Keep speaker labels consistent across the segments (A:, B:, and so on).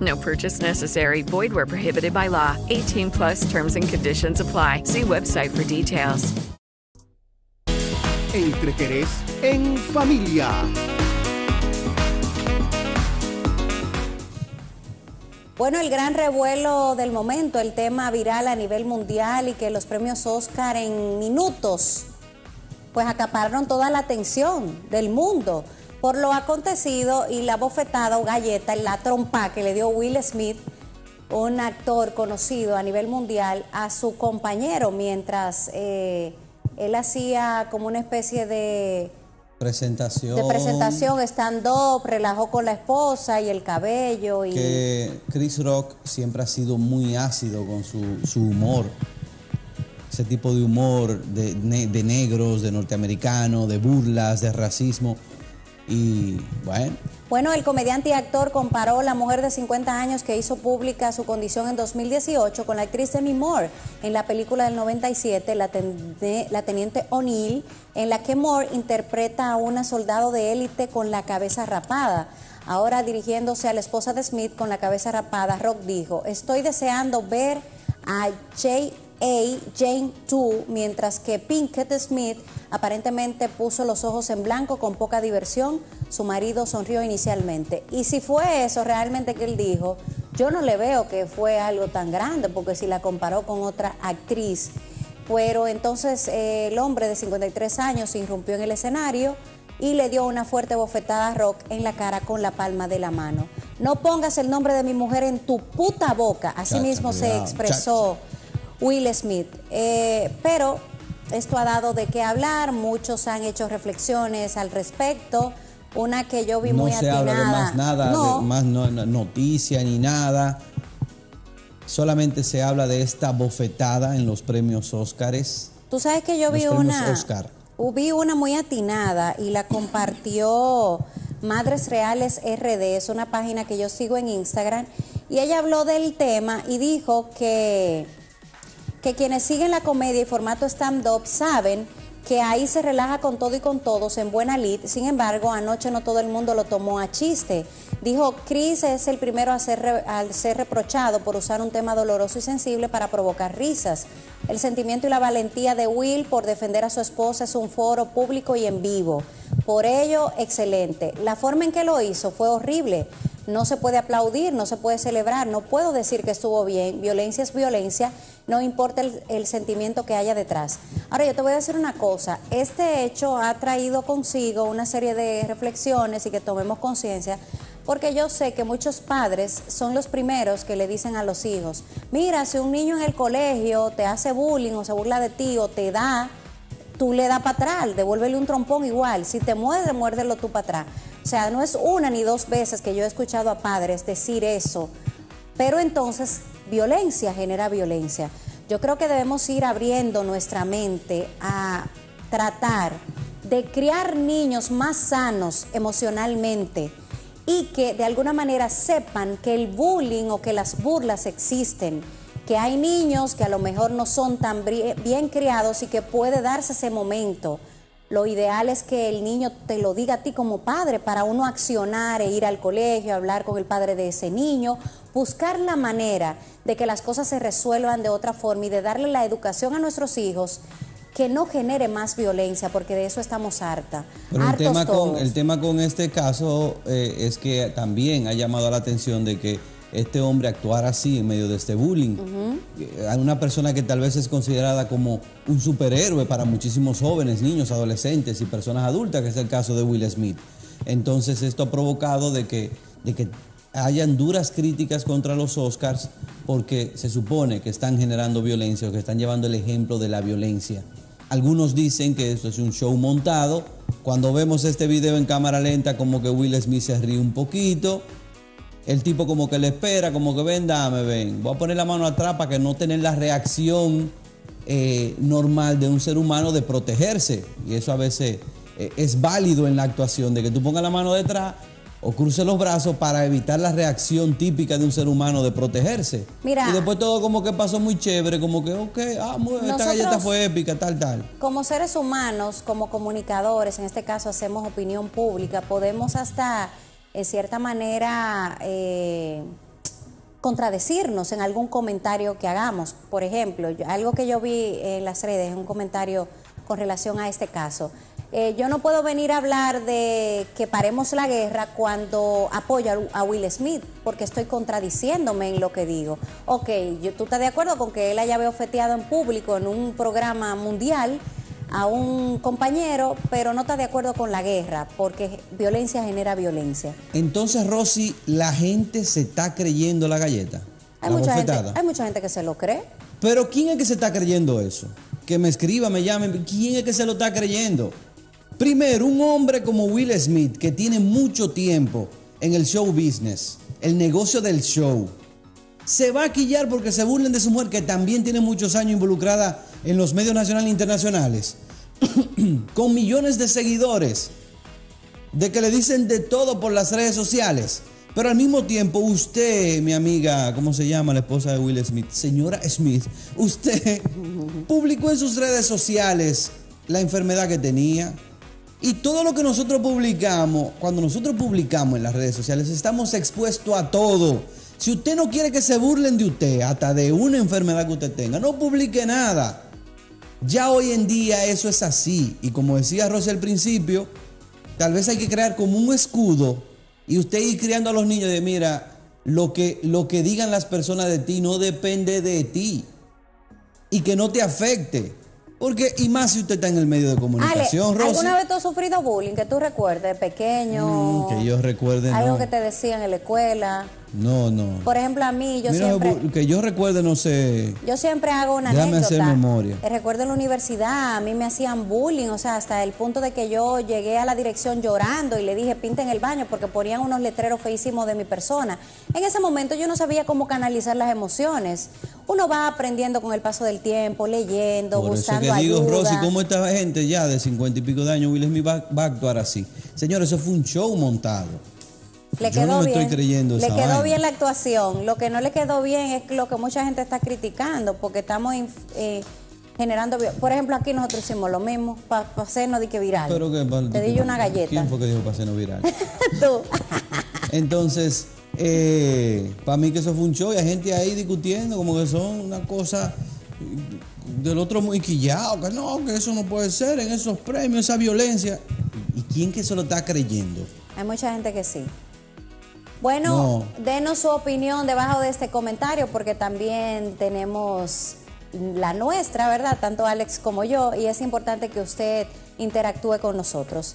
A: No purchase necessary. Void where prohibited by law. 18 plus terms and conditions apply. See website for details.
B: Entre Jerez en familia.
C: Bueno, el gran revuelo del momento, el tema viral a nivel mundial y que los premios Oscar en minutos pues acapararon toda la atención del mundo por lo acontecido y la bofetada o galleta, la trompa que le dio Will Smith, un actor conocido a nivel mundial, a su compañero mientras eh, él hacía como una especie de
D: presentación.
C: De presentación, stand-up, relajó con la esposa y el cabello. Y...
D: Que Chris Rock siempre ha sido muy ácido con su, su humor. Ese tipo de humor de, de negros, de norteamericanos, de burlas, de racismo. Y bueno.
C: Bueno, el comediante y actor comparó la mujer de 50 años que hizo pública su condición en 2018 con la actriz Demi Moore en la película del 97, La, la Teniente O'Neill, en la que Moore interpreta a una soldado de élite con la cabeza rapada. Ahora dirigiéndose a la esposa de Smith con la cabeza rapada, Rock dijo, estoy deseando ver a Jay a. Jane 2, mientras que Pinkett Smith aparentemente puso los ojos en blanco con poca diversión. Su marido sonrió inicialmente. Y si fue eso realmente que él dijo, yo no le veo que fue algo tan grande, porque si la comparó con otra actriz. Pero entonces eh, el hombre de 53 años irrumpió en el escenario y le dio una fuerte bofetada a Rock en la cara con la palma de la mano. No pongas el nombre de mi mujer en tu puta boca. Así mismo se expresó. Will Smith. Eh, pero esto ha dado de qué hablar, muchos han hecho reflexiones al respecto. Una que yo vi muy
D: atinada. No se habla de más nada, no. más noticia ni nada. Solamente se habla de esta bofetada en los premios Óscares.
C: Tú sabes que yo vi una. Oscar. Vi una muy atinada y la compartió Madres Reales RD, es una página que yo sigo en Instagram, y ella habló del tema y dijo que que quienes siguen la comedia y formato stand-up saben que ahí se relaja con todo y con todos en buena lid. Sin embargo, anoche no todo el mundo lo tomó a chiste. Dijo, Chris es el primero a ser, al ser reprochado por usar un tema doloroso y sensible para provocar risas. El sentimiento y la valentía de Will por defender a su esposa es un foro público y en vivo. Por ello, excelente. La forma en que lo hizo fue horrible no se puede aplaudir, no se puede celebrar, no puedo decir que estuvo bien, violencia es violencia, no importa el, sentimiento que haya detrás. Ahora yo te voy a decir una cosa, este hecho ha traído consigo una serie de reflexiones y que tomemos conciencia, porque yo sé que muchos padres son los primeros que le dicen a los hijos, mira, si un niño en el colegio te hace bullying o se burla de ti o te da, tú le das para atrás, devuélvele un trompón igual, si te muerde, muérdelo tú para atrás. O sea, no es una ni dos veces que yo he escuchado a padres decir eso, pero entonces violencia genera violencia. Yo creo que debemos ir abriendo nuestra mente a tratar de criar niños más sanos emocionalmente y que de alguna manera sepan que el bullying o que las burlas existen, que hay niños que a lo mejor no son tan bien criados y que puede darse ese momento lo ideal es que el niño te lo diga a ti como padre para uno accionar e ir al colegio, hablar con el padre de ese niño, buscar la manera de que las cosas se resuelvan de otra forma y de darle la educación a nuestros hijos que no genere más violencia, porque de eso estamos harta.
D: Pero el, tema con, el tema con este caso eh, es que también ha llamado la atención de que este hombre actuar así en medio de este bullying. A una persona que tal vez es considerada como un superhéroe para muchísimos jóvenes, niños, adolescentes y personas adultas, que es el caso de Will Smith. Entonces esto ha provocado de que, de que hayan duras críticas contra los Oscars porque se supone que están generando violencia o que están llevando el ejemplo de la violencia. Algunos dicen que esto es un show montado. Cuando vemos este video en cámara lenta, como que Will Smith se ríe un poquito. El tipo como que le espera, como que ven, dame, ven. Voy a poner la mano atrás para que no tener la reacción eh, normal de un ser humano de protegerse. Y eso a veces eh, es válido en la actuación, de que tú pongas la mano detrás o cruce los brazos para evitar la reacción típica de un ser humano de protegerse.
C: Mira,
D: y después todo como que pasó muy chévere, como que, ok, ah, esta galleta fue épica, tal, tal.
C: Como seres humanos, como comunicadores, en este caso hacemos opinión pública, podemos hasta, en cierta manera, eh, contradecirnos en algún comentario que hagamos. Por ejemplo, algo que yo vi en las redes, un comentario con relación a este caso. Eh, yo no puedo venir a hablar de que paremos la guerra cuando apoyo a Will Smith, porque estoy contradiciéndome en lo que digo. Ok, yo, tú estás de acuerdo con que él haya ofeteado en público en un programa mundial a un compañero, pero no está de acuerdo con la guerra, porque violencia genera violencia.
D: Entonces, Rosy, la gente se está creyendo la galleta.
C: Hay, mucha gente, hay mucha gente que se lo cree.
D: Pero ¿quién es que se está creyendo eso? Que me escriba, me llame. ¿Quién es que se lo está creyendo? Primero, un hombre como Will Smith, que tiene mucho tiempo en el show business, el negocio del show, se va a quillar porque se burlen de su mujer, que también tiene muchos años involucrada en los medios nacionales e internacionales, con millones de seguidores, de que le dicen de todo por las redes sociales. Pero al mismo tiempo, usted, mi amiga, ¿cómo se llama la esposa de Will Smith? Señora Smith, usted publicó en sus redes sociales la enfermedad que tenía, y todo lo que nosotros publicamos, cuando nosotros publicamos en las redes sociales, estamos expuestos a todo. Si usted no quiere que se burlen de usted, hasta de una enfermedad que usted tenga, no publique nada. Ya hoy en día eso es así. Y como decía Rosy al principio, tal vez hay que crear como un escudo y usted ir criando a los niños de, mira, lo que, lo que digan las personas de ti no depende de ti. Y que no te afecte. Porque, y más si usted está en el medio de comunicación,
C: Ale, ¿Alguna vez tú has sufrido bullying que tú recuerdes, pequeño?
D: Mm, que yo recuerde,
C: Algo que te decían en la escuela.
D: No, no.
C: Por ejemplo, a mí, yo siempre.
D: Que yo recuerde, no sé.
C: Yo siempre hago una
D: Déjame hacer memoria.
C: Recuerdo en la universidad, a mí me hacían bullying, o sea, hasta el punto de que yo llegué a la dirección llorando y le dije, pinten el baño, porque ponían unos letreros feísimos de mi persona. En ese momento yo no sabía cómo canalizar las emociones. Uno va aprendiendo con el paso del tiempo, leyendo,
D: Por
C: buscando
D: eso que digo,
C: ayuda.
D: Rosy, ¿cómo esta gente ya de cincuenta y pico de años, Will Smith va, va a actuar así? Señores, eso fue un show montado.
C: Le
D: Yo
C: quedó
D: no me
C: bien.
D: estoy creyendo
C: Le
D: esa
C: quedó
D: vaina.
C: bien la actuación. Lo que no le quedó bien es lo que mucha gente está criticando, porque estamos eh, generando. Por ejemplo, aquí nosotros hicimos lo mismo, para hacernos de que viral.
D: Pero que,
C: Te di yo una galleta.
D: ¿Quién fue que dijo para hacernos viral?
C: Tú.
D: Entonces, eh, para mí que eso fue un show y hay gente ahí discutiendo como que son una cosa del otro muy quillado, que no, que eso no puede ser en esos premios, esa violencia. ¿Y quién que se lo está creyendo?
C: Hay mucha gente que sí. Bueno, denos su opinión debajo de este comentario, porque también tenemos la nuestra, ¿verdad? Tanto Alex como yo, y es importante que usted interactúe con nosotros.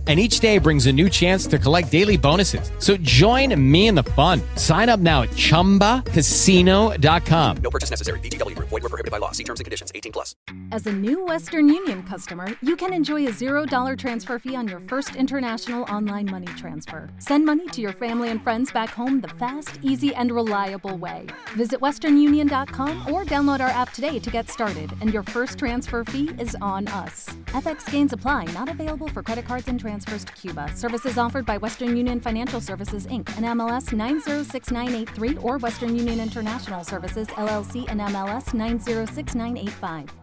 E: And each day brings a new chance to collect daily bonuses. So join me in the fun. Sign up now at chumbacasino.com.
F: No purchase necessary. VGW Group. Void were prohibited by law. See terms and conditions. 18 plus.
G: As a new Western Union customer, you can enjoy a $0 transfer fee on your first international online money transfer. Send money to your family and friends back home the fast, easy, and reliable way. Visit westernunion.com or download our app today to get started, and your first transfer fee is on us. FX gains apply, not available for credit cards and to Cuba. Services offered by Western Union Financial Services Inc. and MLS 906983 or Western Union International Services LLC and MLS 906985.